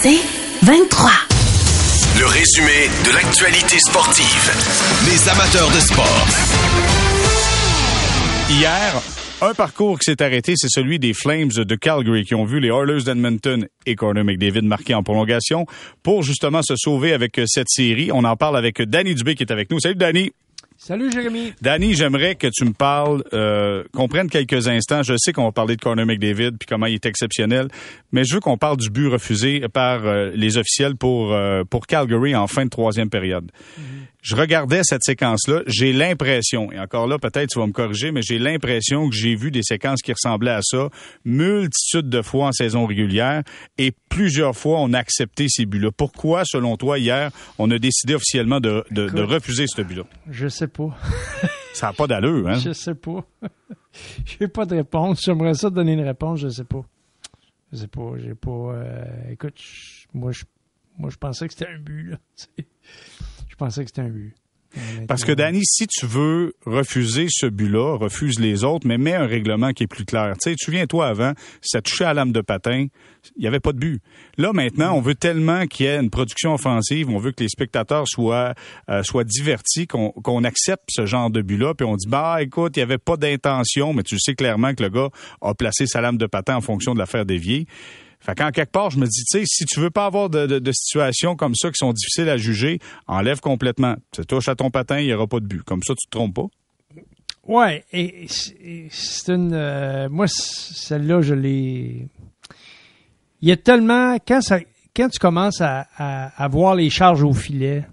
C'est 23. Le résumé de l'actualité sportive. Les amateurs de sport. Hier, un parcours qui s'est arrêté, c'est celui des Flames de Calgary qui ont vu les Oilers d'Edmonton et Connor McDavid marquer en prolongation pour justement se sauver avec cette série. On en parle avec Danny Dubé qui est avec nous. Salut Danny. Salut Jérémy. Danny, j'aimerais que tu me parles, euh, qu'on prenne quelques instants. Je sais qu'on va parler de Connor McDavid puis comment il est exceptionnel, mais je veux qu'on parle du but refusé par euh, les officiels pour euh, pour Calgary en fin de troisième période. Je regardais cette séquence-là, j'ai l'impression, et encore là peut-être tu vas me corriger, mais j'ai l'impression que j'ai vu des séquences qui ressemblaient à ça multitude de fois en saison régulière et plusieurs fois on a accepté ces buts-là. Pourquoi, selon toi, hier, on a décidé officiellement de, de, de refuser ce but-là? Je sais pas. Ça n'a pas d'allure, hein? Je sais pas. j'ai pas de réponse. J'aimerais ça te donner une réponse, je sais pas. Je sais pas. J'ai pas. euh, écoute, moi je moi je pensais que c'était un but là. Pensais que c'était un but. Parce que, Danny, si tu veux refuser ce but-là, refuse les autres, mais mets un règlement qui est plus clair. Tu sais, tu souviens-toi avant, si ça touchait à l'âme de patin, il n'y avait pas de but. Là, maintenant, on veut tellement qu'il y ait une production offensive, on veut que les spectateurs soient, euh, soient divertis, qu'on qu'on accepte ce genre de but-là, puis on dit, bah, écoute, il n'y avait pas d'intention, mais tu sais clairement que le gars a placé sa lame de patin en fonction de l'affaire déviée. Fait qu'en quelque part, je me dis, tu sais, si tu veux pas avoir de, situations comme ça qui sont difficiles à juger, enlève complètement. Tu touches à ton patin, il n'y aura pas de but. Comme ça, tu te trompes pas. Ouais, et c'est une. euh, moi, celle-là, je l'ai. Il y a tellement. Quand, tu commences à, voir les charges au filet,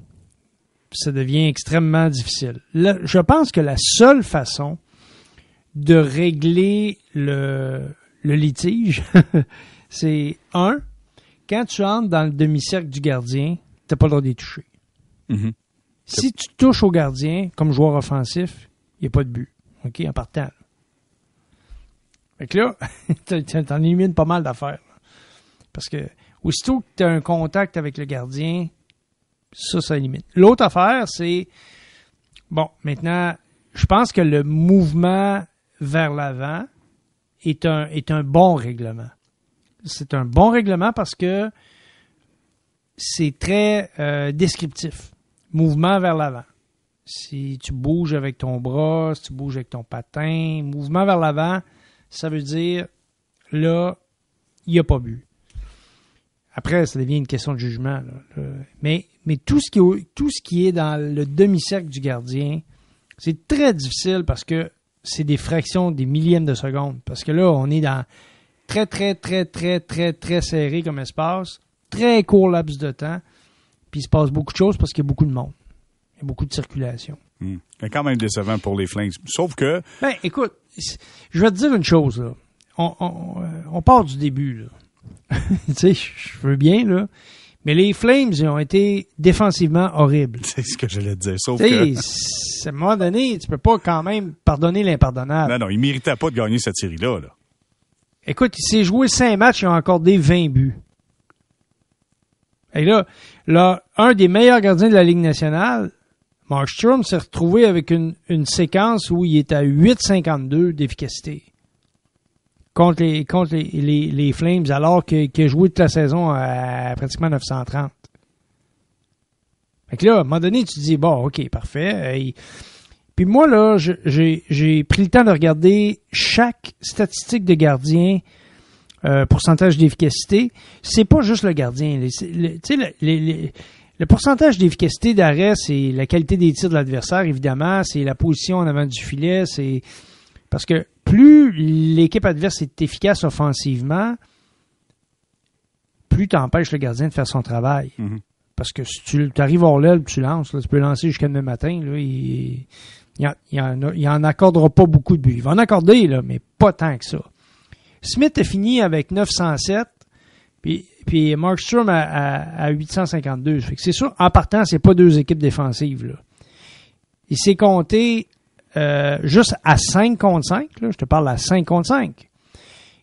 ça devient extrêmement difficile. Là, je pense que la seule façon de régler le, le litige, c'est un, quand tu entres dans le demi-cercle du gardien, t'as pas le droit d'y toucher. Mhm. Si tu touches au gardien comme joueur offensif, il n'y a pas de but. OK, en partant. Fait que là, t'en- élimines pas mal d'affaires. Parce que aussitôt que tu as un contact avec le gardien, ça, ça élimine. L'autre affaire, c'est bon, maintenant, je pense que le mouvement vers l'avant est un, est un bon règlement. C'est un bon règlement parce que c'est très euh, descriptif. Mouvement vers l'avant. Si tu bouges avec ton bras, si tu bouges avec ton patin, mouvement vers l'avant, ça veut dire là, il n'y a pas but. Après, ça devient une question de jugement. Mais, mais tout, ce qui, est- tout ce qui est dans le demi-cercle du gardien, c'est très difficile parce que c'est des fractions, des millièmes de seconde. Parce que là, on est dans très, très, très, très, très, très serré comme espace, très court laps de temps, puis il se passe beaucoup de choses parce qu'il y a beaucoup de monde. Il y a beaucoup de circulation. Hmm. C'est quand même décevant pour les Flames. Sauf que, Ben, écoute, je vais te dire une chose, là. On, on, on part du début, là. tu sais, je veux bien, là. Mais les Flames, ils ont été défensivement horribles. c'est ce que j'allais te dire. Sauf que, à un moment donné, tu peux pas quand même pardonner l'impardonnable. non, non, il méritait pas de gagner cette série-là. Là. Écoute, il s'est joué cinq matchs, il a accordé 20 buts. Et là, là, un des meilleurs gardiens de la Ligue nationale, Markstrom, s'est retrouvé avec une, une séquence où il est à 8,52 d'efficacité contre les, contre les, les, Flames, alors qu'il a joué toute la saison à pratiquement 930. Fait que là, à un moment donné, tu te dis, bon, OK, parfait. Puis moi, là, j'ai pris le temps de regarder chaque statistique de gardien, euh, pourcentage d'efficacité. C'est pas juste le gardien. Les- c'est- le- Tu sais, le, les- les- le pourcentage d'efficacité d'arrêt, c'est la qualité des tirs de l'adversaire, évidemment. C'est la position en avant du filet. C'est Parce que plus l'équipe adverse est efficace offensivement, plus tu empêches le gardien de faire son travail. Mhm. Parce que si tu arrives hors l'aile, tu lances, là, tu peux lancer jusqu'à demain matin, là, il, il, en, il, en, a- il en accordera pas beaucoup de buts. Il va en accorder, là, mais pas tant que ça. Smith a fini avec 907, puis, puis Markstrom à, à, à 852. Fait que c'est sûr, en partant, c'est pas deux équipes défensives. Là. Il s'est compté euh, juste à 5 contre 5, là, je te parle à 5 contre 5.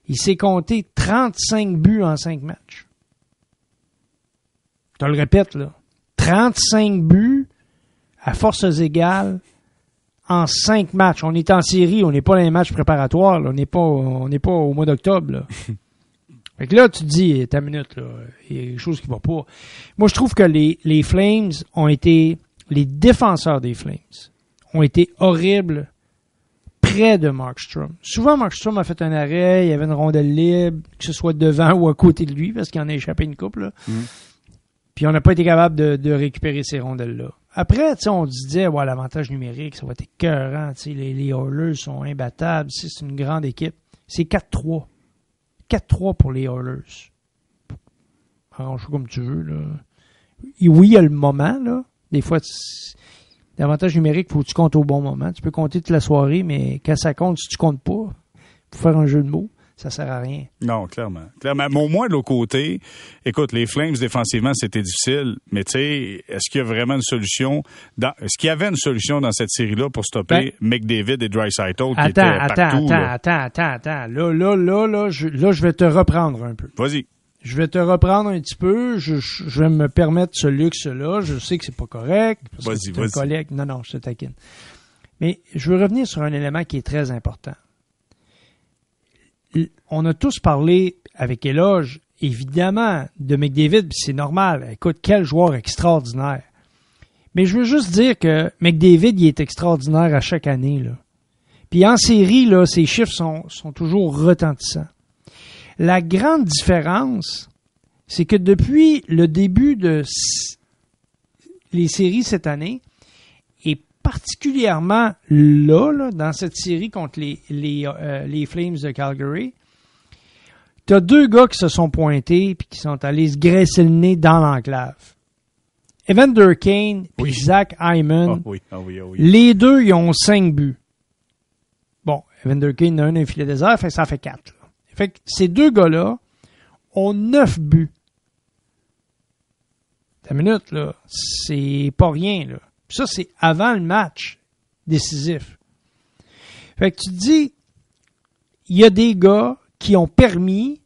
Il s'est compté 35 buts en 5 matchs. Je te le répète, là. 35 buts à forces égales en 5 matchs. On est en série, on n'est pas dans les matchs préparatoires, là. on n'est pas, on n'est pas au mois d'octobre. Fait que là, tu te dis, ta minute, là, il y a quelque chose qui va pas. Moi, je trouve que les, les Flames ont été, les défenseurs des Flames ont été horribles près de Markstrom. Souvent, Markstrom a fait un arrêt, il y avait une rondelle libre, que ce soit devant ou à côté de lui, parce qu'il en a échappé une couple. Là. Mhm. Puis on n'a pas été capable de, de récupérer ces rondelles-là. Après, on disait, ouais, l'avantage numérique, ça va être écœurant. Les, les Oilers sont imbattables. C'est une grande équipe. C'est 4-3. 4-3 pour les Oilers. Arrange comme tu veux. Là. Oui, il y a le moment. Là. Des fois, l'avantage numérique, faut que tu comptes au bon moment. Tu peux compter toute la soirée, mais quand ça compte, si tu comptes pas, pour faire un jeu de mots, ça sert à rien. Non, clairement. Clairement. Mais au moins, de l'autre côté, écoute, les Flames, défensivement, c'était difficile. Mais tu sais, est-ce qu'il y a vraiment une solution? Dans, est-ce qu'il y avait une solution dans cette série-là pour stopper McDavid et Dreisaitl qui Attends, étaient attends, partout? attends, là? attends, attends, attends. Là, là, là, là, je, là, je vais te reprendre un peu. Vas-y. Je vais te reprendre un petit peu. Je, je je vais me permettre ce luxe-là. Je sais que c'est pas correct. Vas-y, vas-y. Non, non, je te taquine. Mais je veux revenir sur un élément qui est très important. On a tous parlé avec éloge, évidemment, de McDavid, c'est normal. Écoute, quel joueur extraordinaire. Mais je veux juste dire que McDavid, il est extraordinaire à chaque année. Là. Puis en série, là, ses chiffres sont, sont toujours retentissants. La grande différence, c'est que depuis le début de les séries cette année, particulièrement là, là, dans cette série contre les, les, euh, les Flames de Calgary, tu as deux gars qui se sont pointés puis qui sont allés se graisser le nez dans l'enclave. Evander Kane Oui. Zach Hyman. Ah oui, ah oui, ah. Les deux, ils ont cinq buts. Bon, Evander Kane a un un filet désert, fait ça fait quatre. là. Fait que ces deux gars-là ont neuf buts. Ta minute, là, c'est pas rien, là. Ça, c'est avant le match décisif. Fait que tu te dis, il y a des gars qui ont permis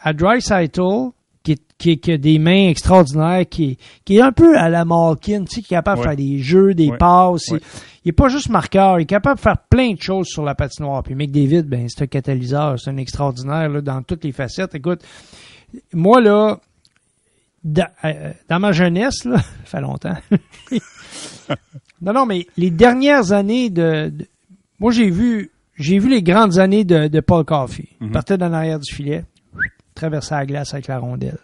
à Dreisaitl, qui, qui, qui a des mains extraordinaires, qui, qui est un peu à la Malkin, tu sais, qui est capable de faire des jeux, des Ouais. passes. Ouais. Il, il est pas juste marqueur, il est capable de faire plein de choses sur la patinoire. Puis McDavid, ben, c'est un catalyseur, c'est un extraordinaire là, dans toutes les facettes. Écoute, moi, là, dans, euh, dans ma jeunesse, là, ça fait longtemps. non, non, mais les dernières années de, de- moi, j'ai vu, j'ai vu les grandes années de, de Paul Coffey. Il Mhm. partait dans l'arrière du filet, traversait la glace avec la rondelle.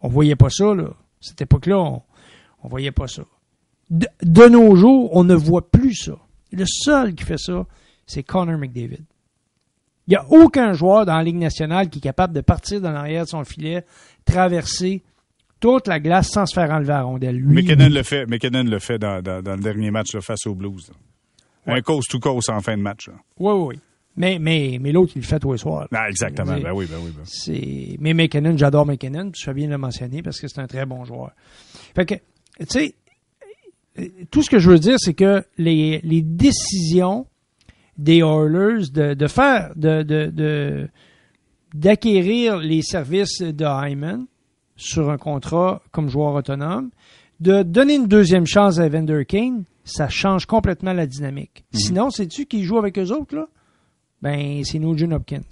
On voyait pas ça, là. Cette époque-là, on, on voyait pas ça. De, de nos jours, on ne voit plus ça. Le seul qui fait ça, c'est Connor McDavid. Il n'y a aucun joueur dans la Ligue nationale qui est capable de partir dans l'arrière de son filet, traverser toute la glace sans se faire enlever la rondelle. Lui, McKinnon le fait, McKinnon le fait dans, dans, dans le dernier match là, face aux Blues. Un cause to cause en fin de match. là. Oui, oui, oui. Mais, mais, mais l'autre, il le fait tous les soirs. Ah, exactement. Dire, Ben oui, ben oui. Ben. Mais McKinnon, j'adore McKinnon, je fais bien de le mentionner parce que c'est un très bon joueur. Fait que, tu sais, euh, tout ce que je veux dire, c'est que les, les décisions des Oilers de, de faire, de, de, de- d'acquérir les services de Hyman sur un contrat comme joueur autonome, de donner une deuxième chance à Evander Kane, ça change complètement la dynamique. Sinon, sais-tu qui joue avec eux autres, là? Ben, c'est Nugent Hopkins.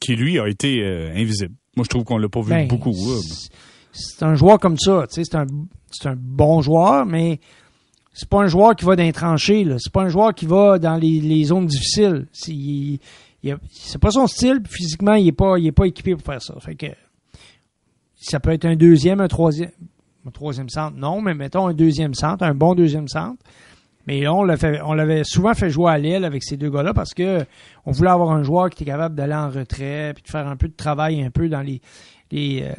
Qui, lui, a été euh, invisible. Moi, je trouve qu'on l'a pas vu Ben, beaucoup. là. c'est- un joueur comme ça, tu sais, c'est un, bon joueur, mais c'est pas un joueur qui va dans les tranchées, là. C'est pas un joueur qui va dans les, les zones difficiles. C'est, il- il a- c'est pas son style, puis physiquement, il est pas, il est pas équipé pour faire ça. Fait que, ça peut être un deuxième, un troisième, un troisième centre, non, mais mettons un deuxième centre, un bon deuxième centre. Mais là, on l'avait souvent fait jouer à l'aile avec ces deux gars-là parce que on voulait avoir un joueur qui était capable d'aller en retrait puis de faire un peu de travail un peu dans les, les euh,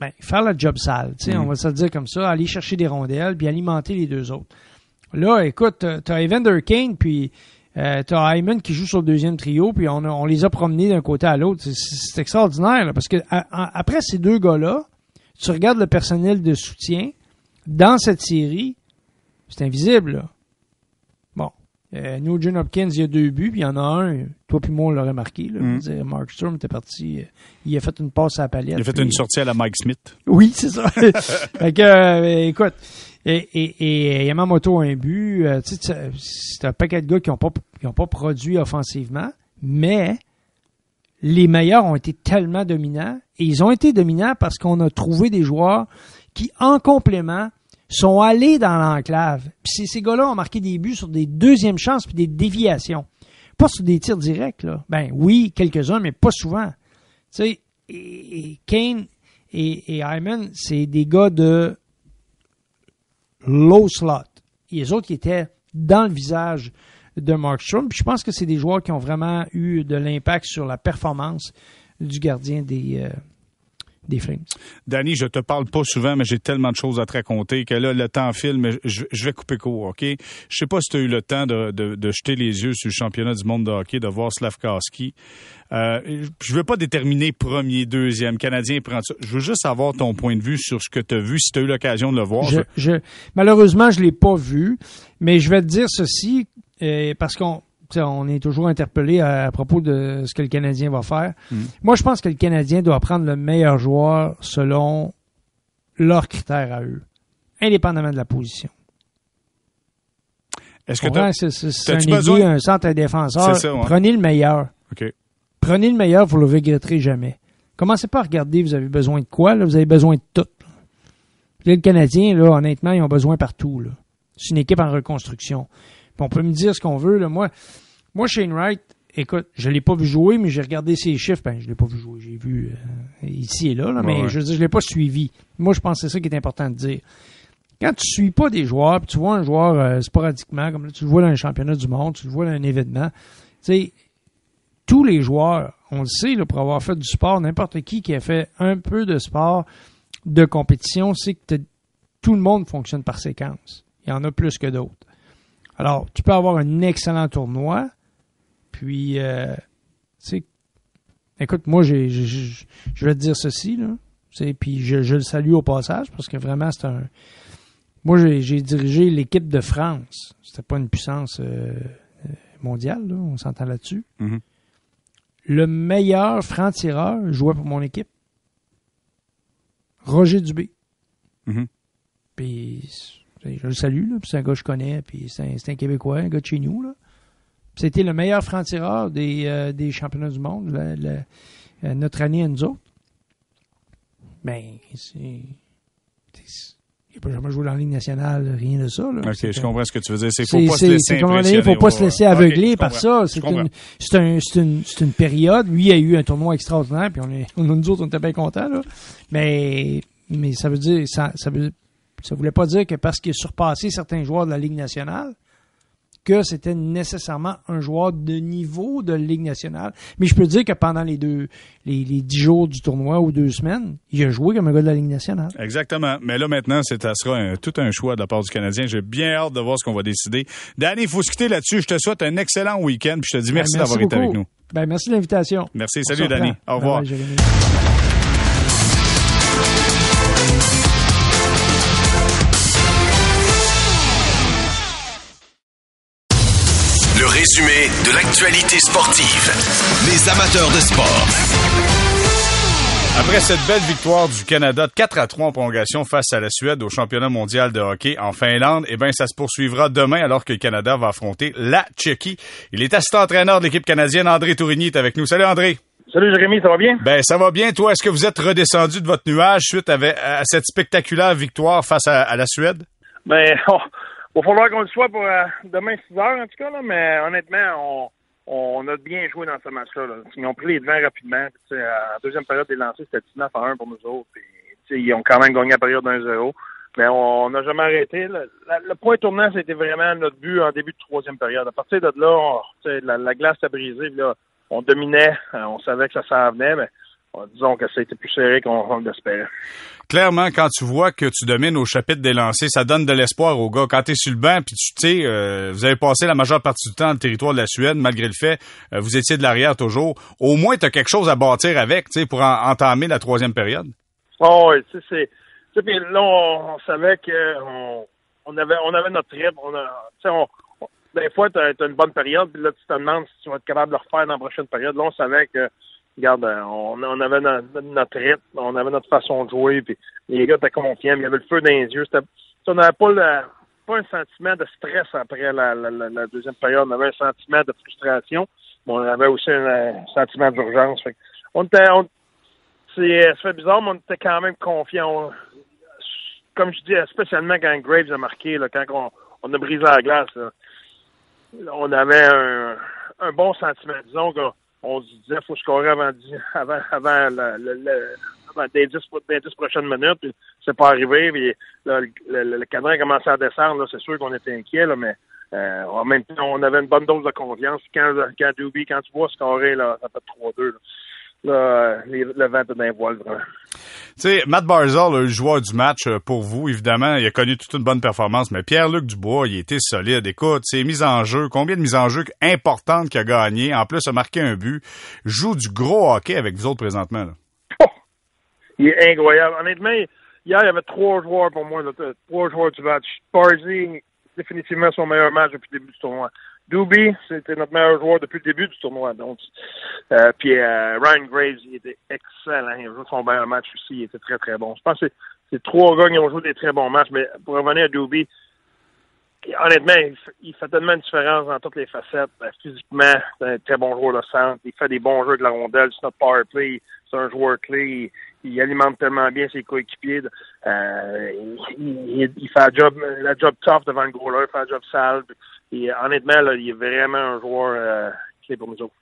ben, faire la job sale, tu sais, Mm. on va se dire comme ça, aller chercher des rondelles puis alimenter les deux autres. Là, écoute, t'as- t'as Evander Kane puis euh, t'as Hyman qui joue sur le deuxième trio puis on, a- on les a promenés d'un côté à l'autre. C'est- extraordinaire là, parce que à- à- après ces deux gars-là, tu regardes le personnel de soutien dans cette série, c'est invisible. Là. Bon, euh, Nugent Hopkins, il y a deux buts, puis il y en a un, toi puis moi, on l'aurait marqué. Là, Mm. Dire, Mark Sturm était parti, euh, il a fait une passe à la palette. Il a fait puis- une sortie à la Mike Smith. oui, c'est ça. fait que, euh, écoute, et, et, et Yamamoto a un but. euh, c'est un paquet de gars qui n'ont pas, ont pas produit offensivement, mais les meilleurs ont été tellement dominants et ils ont été dominants parce qu'on a trouvé des joueurs qui, en complément, sont allés dans l'enclave. Puis ces gars-là ont marqué des buts sur des deuxièmes chances puis des déviations. Pas sur des tirs directs, là. Ben oui, quelques-uns, mais pas souvent. Tu sais, et, Kane et, et Hyman, c'est des gars de low slot. Et les autres qui étaient dans le visage de Markstrom. Puis je pense que c'est des joueurs qui ont vraiment eu de l'impact sur la performance du gardien des, euh, des Flames. Danny, je te parle pas souvent, mais j'ai tellement de choses à te raconter que là, le temps file, mais je, vais couper court, OK? Je sais pas si tu as eu le temps de, de, jeter les yeux sur le championnat du monde de hockey, de voir Slavkowski. Euh, je veux pas déterminer premier, deuxième, Canadien prend ça. Je veux juste avoir ton point de vue sur ce que tu as vu, si tu as eu l'occasion de le voir. Je, je, malheureusement, je l'ai pas vu, mais je vais te dire ceci, euh, parce qu'on on est toujours interpellé à, propos de ce que le Canadien va faire. Hmm. Moi, je pense que le Canadien doit prendre le meilleur joueur selon leurs critères à eux, indépendamment de la position. Est-ce que c'est un besoin... un centre défenseur. Prenez le meilleur. Prenez le meilleur, vous le regretterez jamais. Commencez pas à regarder, vous avez besoin de quoi, là? Vous avez besoin de tout. le Canadien, là, honnêtement, ils ont besoin partout, C'est une équipe en reconstruction on peut me dire ce qu'on veut. Là. Moi, moi, Shane Wright, écoute, je l'ai pas vu jouer, mais j'ai regardé ses chiffres. Ben, je l'ai pas vu jouer. J'ai vu euh, ici et là, mais je veux dire, je l'ai pas suivi. Moi, je pense que c'est ça qui est important de dire. Quand tu suis pas des joueurs, puis tu vois un joueur euh, sporadiquement, comme là, tu le vois dans un championnat du monde, tu le vois dans un événement, tu sais, tous les joueurs, on le sait, là, pour avoir fait du sport, n'importe qui qui a fait un peu de sport, de compétition, c'est que tout le monde fonctionne par séquence. Il y en a plus que d'autres. Alors, tu peux avoir un excellent tournoi, puis, euh, tu sais, écoute, moi, j'ai, je vais te dire ceci, là, puis je, le salue au passage, parce que vraiment, c'est un... Moi, j'ai dirigé l'équipe de France. C'était pas une puissance euh, mondiale, là, on s'entend là-dessus. Mm-hmm. Le meilleur franc-tireur jouait pour mon équipe. Roger Dubé. Mm-hmm. Puis je le salue, c'est un gars que je connais, puis c'est un, Québécois, un gars de chez nous. C'était le meilleur franc-tireur des, euh, des championnats du monde, euh, notre année à nous autres. Ben, c'est. Il n'a pas jamais joué dans la Ligue nationale, rien de ça. Là. OK, je comprends ce que tu veux dire. C'est faut pas se laisser Il faut pas se laisser aveugler par ça. C'est une, un, une, une, période. Lui il a eu un tournoi extraordinaire, puis on est, on, nous autres, on était bien contents. Là. Mais, mais ça veut dire, ça, ça veut ça ne voulait pas dire que parce qu'il a surpassé certains joueurs de la Ligue nationale, que c'était nécessairement un joueur de niveau de Ligue nationale. Mais je peux dire que pendant les deux, les, dix jours du tournoi ou deux semaines, il a joué comme un gars de la Ligue nationale. Exactement. Mais là, maintenant, ça sera tout un choix de la part du Canadien. J'ai bien hâte de voir ce qu'on va décider. Danny, il faut se quitter là-dessus. Je te souhaite un excellent week-end. Puis je te dis merci, ben, d'avoir été avec nous. Ben, merci de l'invitation. Merci. Salut, Danny. Au revoir. Résumé de l'actualité sportive. Les amateurs de sport. Après cette belle victoire du Canada de 4 à 3 en prolongation face à la Suède au championnat mondial de hockey en Finlande, eh bien, ça se poursuivra demain alors que le Canada va affronter la Tchéquie. Il est assistant-entraîneur de l'équipe canadienne. André Tourigny est avec nous. Salut André. Salut Jérémy, ça va bien? Ben, ça va bien. Toi, est-ce que vous êtes redescendu de votre nuage suite à, cette spectaculaire victoire face à, la Suède? Ben, oh, va falloir qu'on le soit pour euh, demain 6 heures, en tout cas, là, mais honnêtement, on, on a bien joué dans ce match-là. Ils ont pris les devants rapidement. Puis, en deuxième période des lancers, c'était 19 à 1 pour nous autres. Ils ont quand même gagné la période 1-0. Mais on n'a jamais arrêté. Le, point tournant, c'était vraiment notre but en début de troisième période. À partir de là, la, la, glace a brisé. Là, on dominait. Euh, on savait que ça s'en venait, mais disons que ça a été plus serré qu'on l'espérait clairement, quand tu vois que tu domines au chapitre des lancers, ça donne de l'espoir aux gars. Quand tu es sur le banc, puis tu sais, euh, vous avez passé la majeure partie du temps dans le territoire de la Suède, malgré le fait, euh, vous étiez de l'arrière toujours. Au moins, tu as quelque chose à bâtir avec, tu sais, pour entamer la troisième période. Oh, oui, tu sais, c'est... là, on, savait que on, avait, on avait notre trip. On a, des fois, tu as, une bonne période, puis là, tu te demandes si tu vas être capable de le refaire dans la prochaine période. Là, on savait que regarde, euh, on, avait notre, rythme, on avait notre façon de jouer, puis les gars étaient confiants, il y avait le feu dans les yeux. On n'avait pas, un sentiment de stress après la, deuxième période, on avait un sentiment de frustration. on avait aussi un, sentiment d'urgence. On était, c'est, ça fait bizarre, mais on était quand même confiants. comme je dis, spécialement quand Graves a marqué, quand on, a brisé la glace, on avait un, un, bon sentiment. Disons qu'on se disait faut scorer avant, avant, avant, le, le, avant des, 10, des 10 prochaines minutes. Puis c'est pas arrivé. Puis là, le, le, cadran a commencé à descendre. C'est sûr qu'on était inquiet, là, mais euh, en même temps, on avait une bonne dose de confiance. Quand, quand Doobie, quand tu vois scorer, là, ça fait 3-2. Là, le vent est vraiment. Tu sais, Matt Barzal, le joueur du match euh, pour vous, évidemment, il a connu toute une bonne performance, mais Pierre-Luc Dubois, il était solide. Écoute, ses mises en jeu, combien de mises en jeu importantes qu'il a gagné, en plus a marqué un but, joue du gros hockey avec vous autres présentement. Là. Oh! Il est incroyable. Honnêtement, hier, il y avait trois joueurs pour moi, là, trois joueurs du match. Barzy, définitivement son meilleur match depuis le début du tournoi. Doobie, c'était notre meilleur joueur depuis le début du tournoi. Donc, euh, puis euh, Ryan Graves, il était excellent. Il a joué son meilleur match aussi. Il était très, très bon. Je pense que c'est trois gars qui ont joué des très bons matchs. Mais pour revenir à Doobie, honnêtement, il fait tellement de différence dans toutes les facettes. Euh, physiquement, c'est un très bon joueur de centre. Il fait des bons jeux de la rondelle. C'est notre power play. C'est un joueur clé. Il, alimente tellement bien ses coéquipiers. Euh, il, il, fait la job, la job tough devant le goaler. Il fait la job sale. Et honnêtement, là, il est vraiment un joueur euh, clé pour nous autres.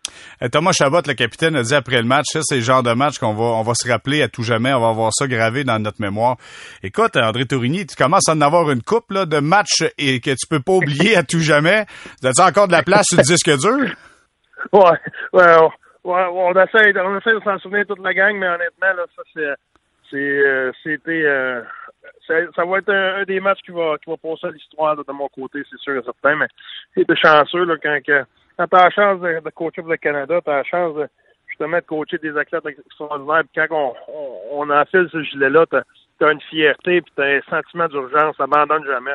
Euh, Thomas Chabot, le capitaine, a dit après le match, ça, c'est le genre de match qu'on va, on va se rappeler à tout jamais. On va avoir ça gravé dans notre mémoire. Écoute, André Tourigny, tu commences à en avoir une coupe là, de matchs et que tu peux pas oublier à tout jamais. As-tu encore de la place sur le disque dur? Ouais, ouais, ouais, on essaie, on essaie de s'en souvenir toute la gang, mais honnêtement, là, ça, c'est, c'est, euh, c'était, euh, ça, va être un, des matchs qui va, qui va passer à l'histoire de mon côté, c'est sûr et certain, mais c'est chanceux quand, quand tu as la chance de, coacher pour le Canada, tu as la chance de, justement de coacher des athlètes extraordinaires, puis quand on, on, on enfile ce gilet-là, tu as, une fierté, puis tu as un sentiment d'urgence, ça abandonne jamais.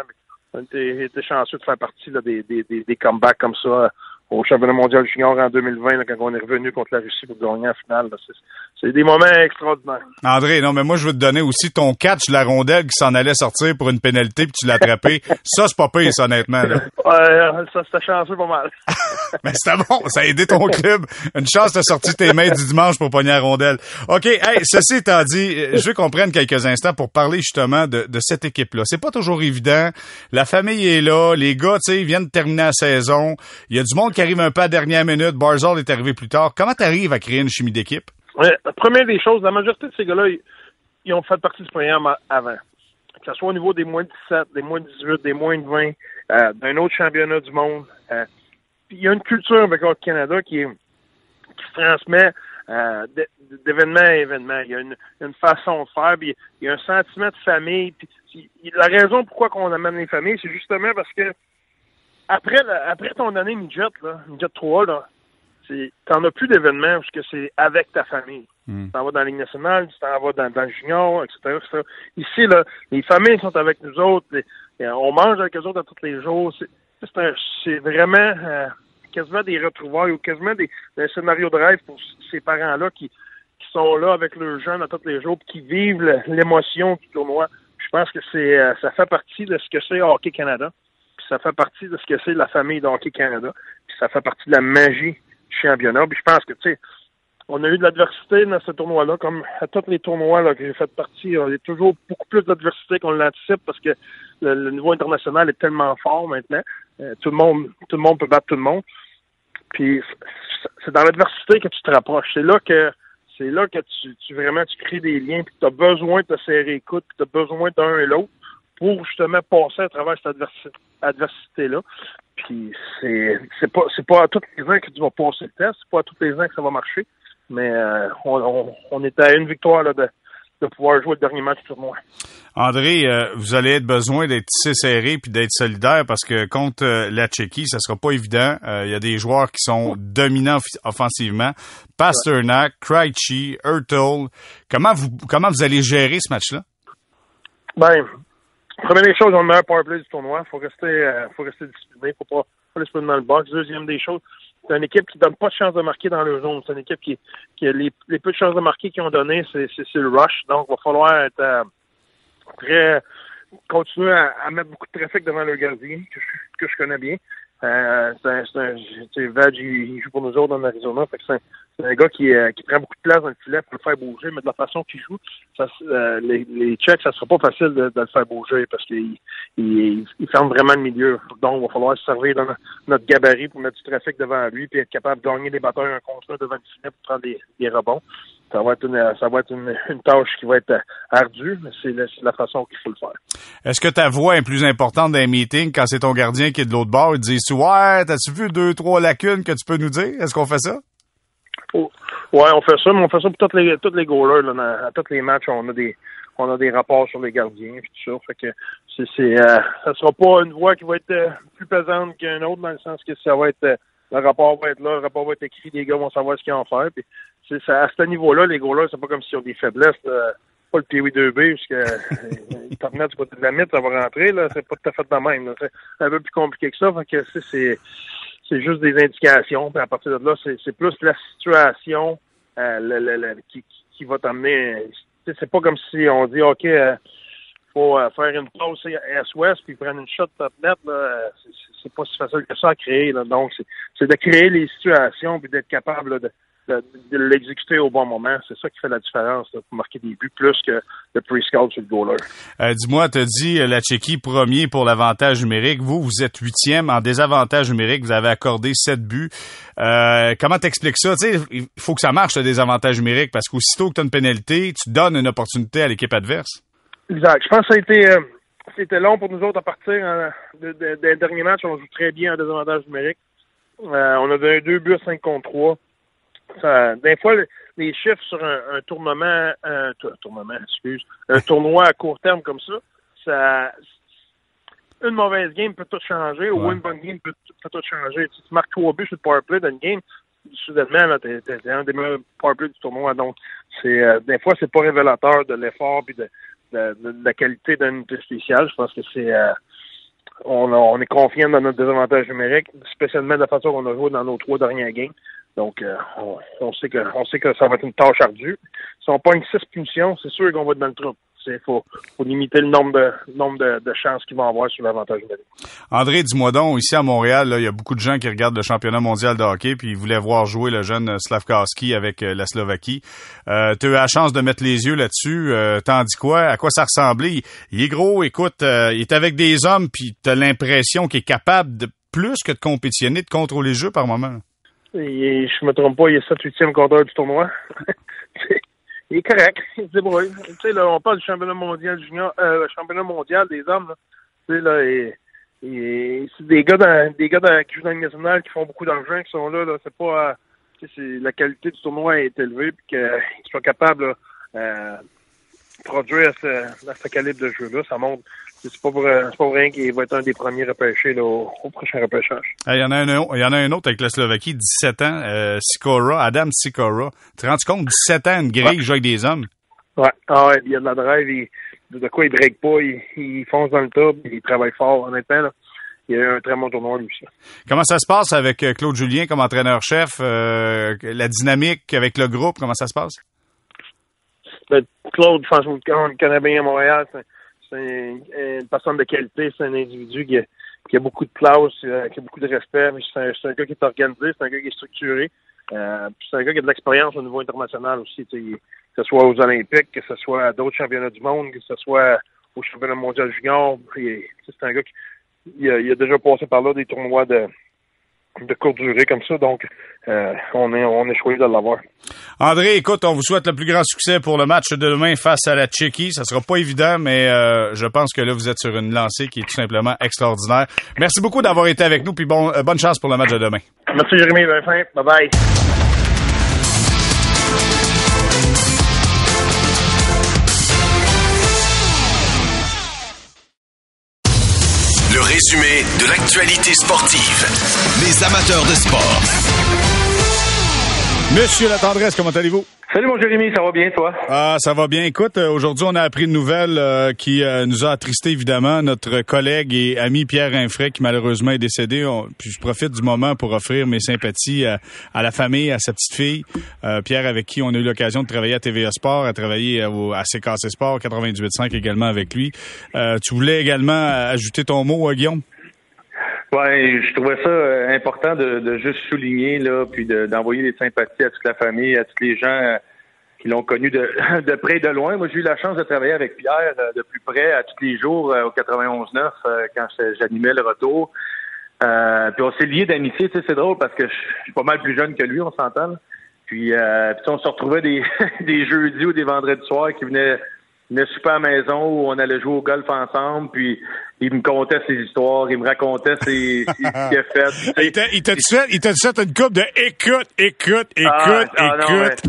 Tu es, chanceux de faire partie des, des, des comebacks comme ça au championnat mondial junior en 2020, quand on est revenu contre la Russie pour gagner en finale. C'est des moments extraordinaires. André, non, mais moi, je veux te donner aussi ton catch, la rondelle qui s'en allait sortir pour une pénalité, puis tu l'as attrapé. ça, c'est pas pire, ça, honnêtement. Là. Ça, c'était chanceux pas mal. mais c'était bon, ça a aidé ton club. Une chance de sortir tes mains du dimanche pour pogner la rondelle. OK, hey, ceci étant dit, je veux qu'on prenne quelques instants pour parler justement de, de cette équipe-là. C'est pas toujours évident. La famille est là, les gars, tu sais, viennent de terminer la saison. Il y a du monde qui arrive un peu à la dernière minute. Barzal est arrivé plus tard. Comment tu arrives à créer une chimie d'équipe? la première des choses, la majorité de ces gars-là, ils, ont fait partie du programme avant. Que ce soit au niveau des moins de 17, des moins de 18, des moins de 20, euh, d'un autre championnat du monde. Euh, il y a une culture avec le Canada qui se transmet euh, d'événement à événement. Il y a une, façon de faire, puis il y a un sentiment de famille. la raison pourquoi on amène les familles, c'est justement parce que après, après ton année midget, là, midget 3, là, t'en as plus d'événements parce que c'est avec ta famille. Hmm. Tu t'en vas dans la Ligue nationale, tu t'en vas dans, dans, le junior, etc., Ici, là, les familles sont avec nous autres. on mange avec eux autres à tous les jours. C'est vraiment euh, quasiment des retrouvailles ou quasiment des, des scénarios de rêve pour ces parents-là qui, qui sont là avec leurs jeunes à tous les jours qui vivent l'émotion du tournoi. Je pense que c'est euh, ça fait partie de ce que c'est Hockey Canada ça fait partie de ce que c'est la famille d'Hockey Canada, puis ça fait partie de la magie du championnat. Puis je pense que, tu sais, on a eu de l'adversité dans ce tournoi-là, comme à tous les tournois là, que j'ai fait partie. Il y a toujours beaucoup plus d'adversité qu'on l'anticipe parce que le, niveau international est tellement fort maintenant. Euh, tout le monde, tout le monde peut battre tout le monde. Puis c'est dans l'adversité que tu te rapproches. C'est là que c'est là que tu, tu vraiment tu crées des liens, puis tu as besoin de te serrer coudes, puis tu as besoin d'un et l'autre pour justement passer à travers cette adversité-là. Puis c'est c'est pas c'est pas à tous les ans que tu vas passer le test, c'est pas à tous les ans que ça va marcher, mais euh, on, on, est à une victoire là, de, de pouvoir jouer le dernier match sur moi. André, euh, vous allez être besoin d'être tissé serré puis d'être solidaire parce que contre euh, la Tchéquie, ça sera pas évident. Il y a des joueurs qui sont dominants offensivement. Pasternak, Krejci, Hurtle. Comment vous comment vous allez gérer ce match-là? Ben, Première des choses, on a le meilleur powerplay du tournoi. Faut rester, euh, faut rester discipliné. Faut pas, faut laisser dans le box. Deuxième des choses, c'est une équipe qui donne pas de chance de marquer dans le zone. C'est une équipe qui, a les, peu de chances de marquer qu'ils ont donné, c'est, le rush. Donc, il va falloir être euh, très, continuer à, mettre beaucoup de trafic devant le gardien, que je connais bien. Euh, c'est un, un, Veg, il, joue pour nous autres en Arizona. C'est un, un gars qui, euh, qui prend beaucoup de place dans le filet pour le faire bouger, mais de la façon qu'il joue, ça, euh, les, les checks, ça sera pas facile de, de le faire bouger parce qu'il il, il ferme vraiment le milieu. Donc, il va falloir se servir de notre gabarit pour mettre du trafic devant lui puis être capable de gagner des batteurs un contre devant le filet pour prendre des, des rebonds. Ça va être une, ça va être une, une tâche qui va être ardue, mais c'est la, la, façon qu'il faut le faire. Est-ce que ta voix est plus importante dans les meetings quand c'est ton gardien qui est de l'autre bord? Il dit, ouais, t'as-tu vu deux, trois lacunes que tu peux nous dire? Est-ce qu'on fait ça? Oh, ouais, on fait ça, mais on fait ça pour toutes les, toutes les goalers. Là, à tous les matchs, on a des, on a des rapports sur les gardiens et tout ça. Fait que c'est, c'est, euh, ça sera pas une voix qui va être euh, plus pesante qu'une autre dans le sens que ça va être, euh, le rapport va être là, le rapport va être écrit, les gars vont savoir ce qu'ils ont à faire. Puis ça, à ce niveau-là, les goalers, c'est pas comme s'ils ont des faiblesses. Là, pas le PW 2B, parce que t'en du côté de la mythe, ça va rentrer, là. C'est pas tout à fait de même. C'est un peu plus compliqué que ça. Fait que c'est, c'est juste des indications. Puis à partir de là, c'est plus la situation euh, le, le, le, qui, qui va t'amener. C'est pas comme si on dit OK, euh, faut euh, faire une pause S-Ouest puis prendre une shot top net. C'est pas si facile que ça à créer. Là. Donc, c'est de créer les situations puis d'être capable là, de de, l'exécuter au bon moment. C'est ça qui fait la différence là, pour marquer des buts plus que le pre-scout sur le goaler. Euh, Dis-moi, tu as dit euh, la Tchéquie premier pour l'avantage numérique. Vous, vous êtes huitième en désavantage numérique. Vous avez accordé sept buts. Euh, comment t'expliques ça? il faut que ça marche, le désavantage numérique, parce qu'aussitôt que tu as une pénalité, tu donnes une opportunité à l'équipe adverse. Exact. Je pense que ça a été... Euh, c'était long pour nous autres à partir hein, des derniers matchs. On joue très bien en désavantage numérique. Euh, on a donné deux buts à 5 contre 3 ça, des fois, les chiffres sur un, un tournement, un tournement, excuse, un tournoi à court terme comme ça, ça, une mauvaise game peut tout changer, ou une bonne game peut, peut, tout changer. Si tu marques trois buts sur le powerplay d'une game, soudainement, t'es, t'es un des meilleurs powerplay du tournoi. Donc, c'est, euh, des fois, c'est pas révélateur de l'effort puis de, de, de, la qualité d'un unité spéciale. Je pense que c'est, euh, on, on est confiant dans notre désavantage numérique, spécialement de la façon qu'on a joué dans nos trois dernières games. Donc, euh, on, sait que on sait que ça va être une tâche ardue. Si on pogne six punitions, c'est sûr qu'on va être dans le trou. Il faut, faut, limiter le nombre de nombre de, de chances qu'ils vont avoir sur l'avantage numérique. André, dis-moi donc, ici à Montréal, il y a beaucoup de gens qui regardent le championnat mondial de hockey, puis ils voulaient voir jouer le jeune Slavkowski avec euh, la Slovaquie. Euh, tu as eu la chance de mettre les yeux là-dessus. Euh, quoi? À quoi ça ressemblait? Il, est gros, écoute, euh, il est avec des hommes, puis tu as l'impression qu'il est capable de plus que de compétitionner, de contrôler le jeu par moment. Il je me trompe pas, il est 7-8e compteur du tournoi. il est correct, il se débrouille. Tu sais, là, on parle du championnat mondial junior, euh, championnat mondial des hommes, là. Tu sais, là, et, et c'est des gars dans, des gars dans, qui jouent dans le national qui font beaucoup d'argent, qui sont là, là. C'est pas, tu sais, la qualité du tournoi est élevée, puis qu'ils soient capables, euh, produire à ce, ce calibre de jeu-là. Ça montre c'est pas pour, c'est pas pour rien qu'il va être un des premiers repêchés là, au, au, prochain repêchage. Il y en a un, il y en a un autre avec la Slovaquie, 17 ans, euh, Sikora, Adam Sikora. Tu te rends compte, 17 ans, une grille ouais. joue avec des hommes? Ouais, ah ouais, il y a de la drive, il, de quoi il break pas, il, il fonce dans le top, il travaille fort, honnêtement. Là. Il y a eu un très bon tournoi lui aussi. Comment ça se passe avec Claude Julien comme entraîneur-chef? Euh, la dynamique avec le groupe, comment ça se passe? Ben, Claude, je pense qu'on le connaît bien à Montréal. C'est c'est une personne de qualité, c'est un individu qui a, qui a, beaucoup de classe, euh, qui a beaucoup de respect, mais c'est un, un, gars qui est organisé, c'est un gars qui est structuré. Euh, c'est un gars qui a de l'expérience au niveau international aussi, que ce soit aux Olympiques, que ce soit à d'autres championnats du monde, que ce soit au championnat mondial junior. C'est un gars qui il a, il a déjà passé par là des tournois de, de courte durée comme ça. Donc, euh, on est on est choisi de l'avoir. André, écoute, on vous souhaite le plus grand succès pour le match de demain face à la Tchéquie. Ça sera pas évident, mais euh, je pense que là, vous êtes sur une lancée qui est tout simplement extraordinaire. Merci beaucoup d'avoir été avec nous, puis bon, euh, bonne chance pour le match de demain. Merci Jérémy, fin. Résumé de l'actualité sportive. Les amateurs de sport. Monsieur La Tendresse, comment allez-vous? Salut mon Jérémy, ça va bien toi? Ah, ça va bien. Écoute, euh, aujourd'hui on a appris une nouvelle euh, qui euh, nous a attristé évidemment. Notre collègue et ami Pierre Infray qui malheureusement est décédé. On, puis je profite du moment pour offrir mes sympathies à, à la famille, à sa petite fille. Pierre avec qui on a eu l'occasion de travailler à TVA Sport, à travailler à, à CKC Sport 98.5 également avec lui. tu voulais également ajouter ton mot, Guillaume? Ouais, je trouvais ça euh, important de, de juste souligner là, puis d'envoyer des sympathies à toute la famille, à tous les gens euh, qui l'ont connu de, de près et de loin. Moi, j'ai eu la chance de travailler avec Pierre euh, de plus près à tous les jours au 91-9 quand j'animais le retour. puis on s'est liés d'amitié, tu sais, c'est drôle parce que je suis pas mal plus jeune que lui, on s'entend. Puis, puis on se retrouvait des, des jeudis ou des vendredis soirs qui venaient venait super à la maison où on allait jouer au golf ensemble, puis il me contait ses histoires, il me racontait ses, ce qu'il a fait. il t'a fait, il t'a fait une coupe de écoute, écoute, ah, écoute, ah, écoute?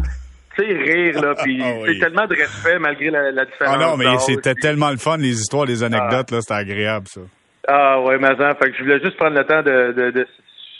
tu sais, rire, là, puis ah, c'est tellement de respect malgré la, la différence. Ah non, mais c'était tellement le fun, les histoires, les anecdotes, là, c'était agréable, ça. Ah ouais, mais fait que je voulais juste prendre le temps de, de, de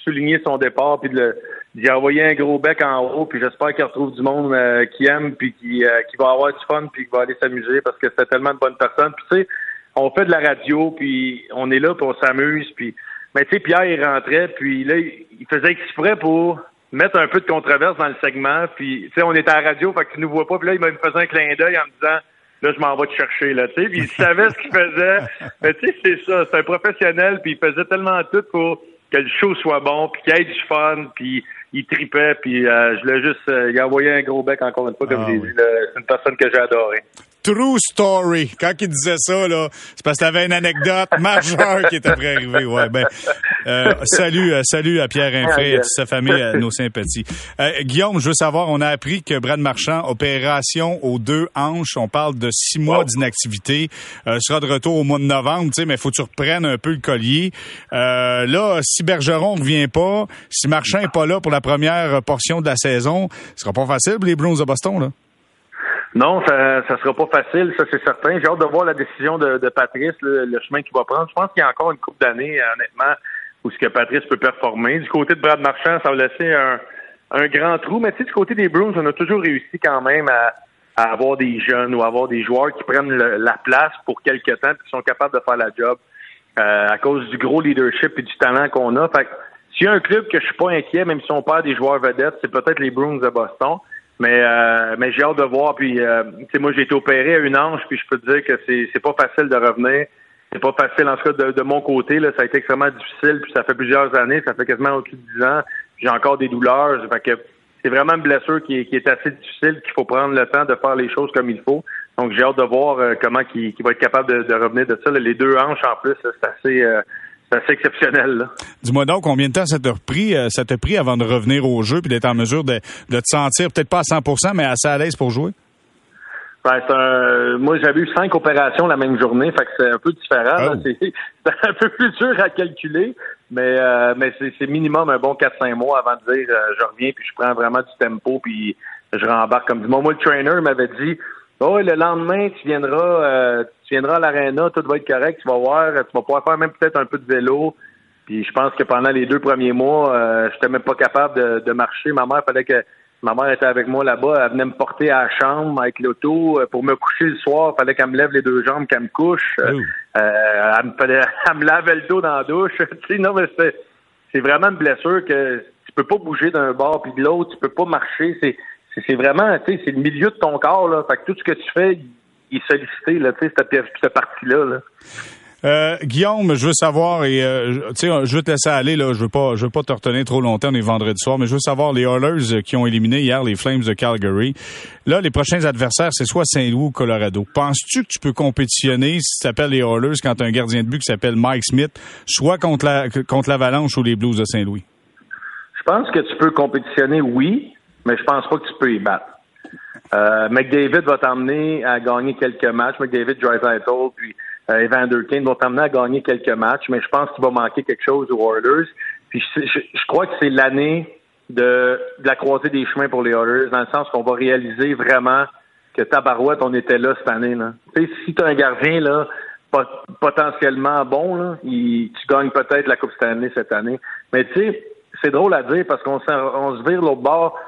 souligner son départ, puis de le j'ai envoyé un gros bec en haut, puis j'espère qu'il retrouve du monde euh, qui aime, puis qui, euh, qui va avoir du fun, puis qui va aller s'amuser, parce que c'est tellement de bonnes personnes. Puis tu sais, on fait de la radio, puis on est là, puis on s'amuse, puis... Mais tu sais, Pierre, il rentrait, puis là, il faisait exprès pour mettre un peu de controverse dans le segment, puis tu sais, on était à la radio, fait que tu nous vois pas, puis là, il me faisait un clin d'œil en me disant là, je m'en vais te chercher, là, tu sais, puis il savait ce qu'il faisait. Mais tu sais, c'est ça, c'est un professionnel, puis il faisait tellement tout pour que le show soit bon, puis qu'il y ait du fun, puis il tripait, puis euh, je l'ai juste, euh, il a envoyé un gros bec encore une fois, comme ah, j'ai dit. C'est une personne que j'ai adorée. True story. Quand il disait ça, là, c'est parce que avait une anecdote majeure qui était après arriver. Ouais, ben, euh, salut, euh, salut à Pierre Infray et à sa famille, nos sympathies. Euh, Guillaume, je veux savoir, on a appris que Brad Marchand, opération aux deux hanches, on parle de six mois d'inactivité, sera de retour au mois de novembre, tu sais, mais faut que tu reprennes un peu le collier. là, si Bergeron revient pas, si Marchand est pas là pour la première portion de la saison, ce sera pas facile pour les Bruins de Boston, là. Non, ça ne sera pas facile, ça c'est certain. J'ai hâte de voir la décision de, Patrice, le, chemin qu'il va prendre. Je pense qu'il y a encore une coupe d'années, honnêtement, où ce que Patrice peut performer. Du côté de Brad Marchand, ça va laisser un, grand trou. Mais tu sais, du côté des Bruins, on a toujours réussi quand même à, avoir des jeunes ou avoir des joueurs qui prennent la place pour quelques temps et qui sont capables de faire la job euh, à cause du gros leadership et du talent qu'on a. Fait s'il y a un club que je suis pas inquiet, même si on perd des joueurs vedettes, c'est peut-être les Bruins de Boston. Mais euh, mais j'ai hâte de voir. Puis euh, moi j'ai été opéré à une hanche, puis je peux te dire que c'est c'est pas facile de revenir. C'est pas facile en tout cas de, mon côté. Là, ça a été extrêmement difficile. Puis ça fait plusieurs années, ça fait quasiment au-dessus de 10 ans. J'ai encore des douleurs. Fait que c'est vraiment une blessure qui est, qui est assez difficile, qu'il faut prendre le temps de faire les choses comme il faut. Donc j'ai hâte de voir euh, comment il, va être capable de, de revenir de ça. les deux hanches en plus, c'est assez euh, c'est assez exceptionnel. Dis-moi donc, combien de temps ça t'a pris, euh, ça t'a pris avant de revenir au jeu puis d'être en mesure de, de te sentir, peut-être pas à 100% mais assez à l'aise pour jouer? Ben, un... Moi, j'avais eu cinq opérations la même journée, fait que c'est un peu différent. Oh. C'est un peu plus dur à calculer, mais euh, mais c'est minimum un bon 4-5 mois avant de dire euh, je reviens puis je prends vraiment du tempo puis je rembarque comme du Moi, le trainer m'avait dit Oh, le lendemain, tu viendras, euh, tu viendras à l'aréna, tout va être correct, tu vas voir, tu vas pouvoir faire même peut-être un peu de vélo. Puis je pense que pendant les deux premiers mois, euh, j'étais même pas capable de, de, marcher. Ma mère fallait que ma mère était avec moi là-bas, elle venait me porter à la chambre avec l'auto euh, pour me coucher le soir. Fallait qu'elle me lève les deux jambes, qu'elle me couche. Euh, elle me fallait, elle me lavait le dos dans la douche. tu sais, non, mais c'est, c'est vraiment une blessure que tu peux pas bouger d'un bord puis de l'autre, tu peux pas marcher. C'est c'est vraiment, tu sais, c'est le milieu de ton corps, là. Fait que tout ce que tu fais, il est sollicité, là, tu sais, cette, cette partie-là, là. Euh, Guillaume, je veux savoir et euh, tu sais, je veux te laisser aller là. Je veux pas, je veux pas te retenir trop longtemps. On est vendredi soir, mais je veux savoir les Oilers qui ont éliminé hier les Flames de Calgary. Là, les prochains adversaires, c'est soit Saint-Louis ou Colorado. Penses-tu que tu peux compétitionner si tu t'appelles les Oilers quand as un gardien de but qui s'appelle Mike Smith, soit contre la contre l'Avalanche ou les Blues de Saint-Louis? Je pense que tu peux compétitionner, oui mais je pense pas que tu peux y battre. Euh, McDavid va t'emmener à gagner quelques matchs. McDavid, Drysdale, puis euh, Evander Kane vont t'emmener à gagner quelques matchs, mais je pense qu'il va manquer quelque chose aux Oilers. Puis je, crois que c'est l'année de, la croisée des chemins pour les Oilers, dans le sens qu'on va réaliser vraiment que Tabarouette, on était là cette année. Là. si tu as un gardien là, potentiellement bon, là, tu gagnes peut-être la Coupe Stanley cette année. Mais tu sais, c'est drôle à dire parce qu'on on se vire l'autre bord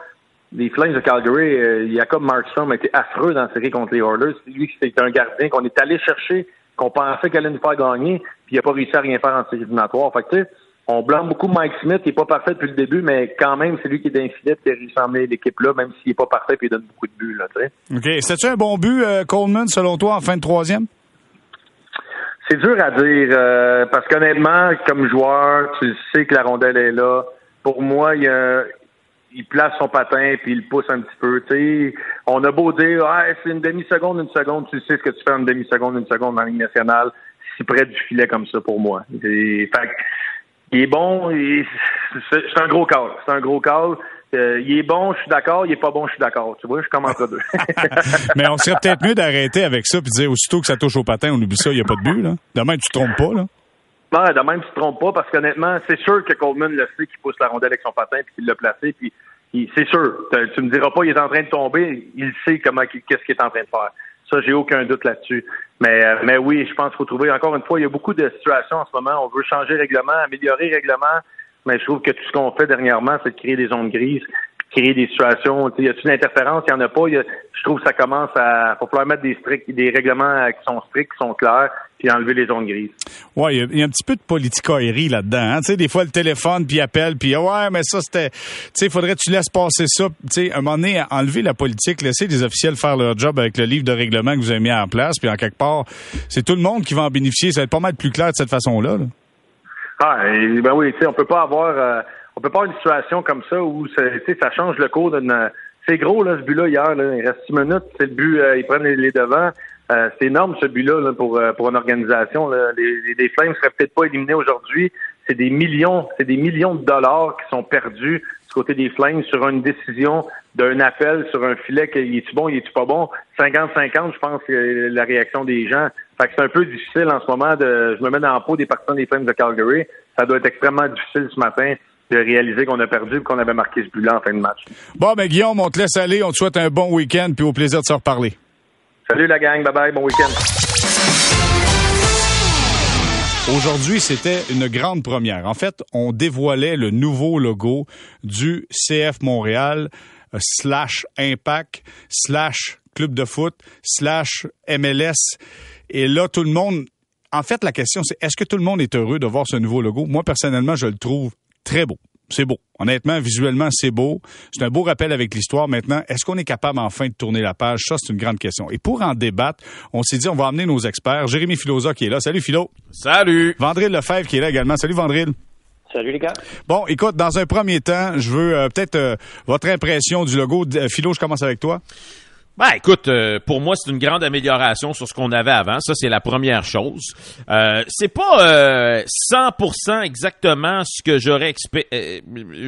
les Flames de Calgary, euh, Jacob Markstrom a été affreux dans la série contre les Oilers. Lui, c'était un gardien qu'on est allé chercher, qu'on pensait qu'elle allait nous faire gagner, puis il n'a pas réussi à rien faire en série éliminatoire. Fait que, tu sais, on blâme beaucoup Mike Smith, qui n'est pas parfait depuis le début, mais quand même, c'est lui qui est d'infilet qui a réussi à emmener l'équipe là, même s'il n'est pas parfait puis il donne beaucoup de buts. Là, OK. C'était-tu un bon but, euh, Coleman, selon toi, en fin de troisième? C'est dur à dire euh, parce qu'honnêtement, comme joueur, tu sais que la rondelle est là. Pour moi, il, il place son patin puis il pousse un petit peu. On a beau dire ah, c'est une demi-seconde, une seconde, tu sais ce que tu fais en demi-seconde, une seconde dans la Ligue nationale, si près du filet comme ça pour moi. fait, il est bon, c'est un gros call. C'est un gros call. Euh, il est bon, je suis d'accord. Il est pas bon, je suis d'accord. Tu vois, je commence à deux. Mais on serait peut-être mieux d'arrêter avec ça puis dire aussitôt que ça touche au patin, on oublie ça, il n'y a pas de but. Là. Demain, tu te trompes pas. Là. Non, de même, tu te trompes pas parce qu'honnêtement, c'est sûr que Coleman le sait qu'il pousse la rondelle avec son patin puis qu'il l'a placé. Puis c'est sûr. Tu me diras pas il est en train de tomber. Il sait comment qu'est-ce qu'il est en train de faire. Ça, j'ai aucun doute là-dessus. Mais, euh, mais oui, je pense qu'il faut trouver, encore une fois, il y a beaucoup de situations en ce moment. On veut changer le règlement, améliorer le règlement, mais je trouve que tout ce qu'on fait dernièrement, c'est de créer des zones grises, créer des situations. Y a-t-il une interférence? Il n'y en a pas. je trouve que ça commence à. faut falloir mettre des stricts, des règlements qui sont stricts, qui sont clairs, puis enlever les zones grises. Ouais, il y, a un petit peu de politicaillerie là-dedans. Hein? Tu sais, des fois le téléphone puis appelle puis ouais, mais ça c'était. Tu sais, faudrait que tu laisses passer ça. Tu sais, un moment donné, enlever la politique, laisser les officiels faire leur job avec le livre de règlement que vous avez mis en place, puis en quelque part, c'est tout le monde qui va en bénéficier. Ça va être pas mal plus clair de cette façon-là. Ah, ben oui, tu sais, on peut pas avoir. Euh, on peut pas avoir une situation comme ça où ça change le cours d'une. C'est gros là ce but-là hier. Là. Il reste six minutes. C'est le but. Euh, ils prennent les, devants. Euh, c'est énorme ce but-là pour euh, pour une organisation. Là. Les, les, Flames seraient peut-être pas éliminés aujourd'hui. C'est des millions, c'est des millions de dollars qui sont perdus du côté des Flames sur une décision d'un appel sur un filet qu'il est-tu bon, il est-tu pas bon? 50-50, je pense que la réaction des gens. Fait que c'est un peu difficile en ce moment de. Je me mets dans la peau des partisans des Flames de Calgary. Ça doit être extrêmement difficile ce matin de réaliser qu'on a perdu et qu'on avait marqué ce but-là en fin de match. Bon, ben Guillaume, on te laisse aller. On te souhaite un bon week-end puis au plaisir de se reparler. Salut la gang. Bye-bye. Bon week-end. Aujourd'hui, c'était une grande première. En fait, on dévoilait le nouveau logo du CF Montréal euh, slash Impact slash Club de foot slash MLS. Et là, tout le monde... En fait, la question, c'est est-ce que tout le monde est heureux de voir ce nouveau logo? Moi, personnellement, je le trouve très beau. C'est beau. Honnêtement, visuellement, c'est beau. C'est un beau rappel avec l'histoire. Maintenant, est-ce qu'on est capable enfin de tourner la page? Ça, c'est une grande question. Et pour en débattre, on s'est dit, on va amener nos experts. Jérémy Filosa qui est là. Salut, Philo. Salut. Vandril Lefebvre qui est là également. Salut, Vandril. Salut les gars. Bon, écoute, dans un premier temps, je veux euh, peut-être euh, votre impression du logo. Euh, Philo, je commence avec toi. Ben, écoute, euh, pour moi, c'est une grande amélioration sur ce qu'on avait avant. Ça, c'est la première chose. Euh, c'est pas euh, 100% exactement ce que j'aurais euh,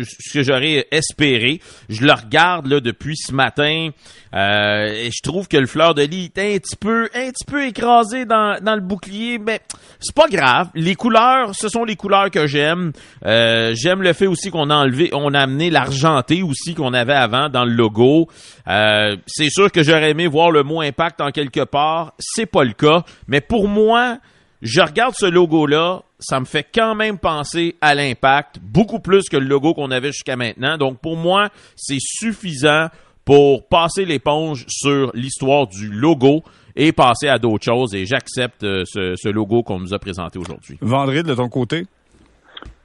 ce que j'aurais espéré. Je le regarde là depuis ce matin et je trouve que le fleur de lit est un petit peu, un petit peu écrasé dans, dans le bouclier. Mais c'est pas grave. Les couleurs, ce sont les couleurs que j'aime. j'aime le fait aussi qu'on a enlevé, on a amené l'argenté aussi qu'on avait avant dans le logo. c'est sûr que j'aurais aimé voir le mot impact en quelque part. C'est pas le cas. Mais pour moi, je regarde ce logo-là, ça me fait quand même penser à l'impact, beaucoup plus que le logo qu'on avait jusqu'à maintenant. Donc pour moi, c'est suffisant pour passer l'éponge sur l'histoire du logo et passer à d'autres choses. Et j'accepte euh, ce, logo qu'on nous a présenté aujourd'hui. Vendredi, de ton côté?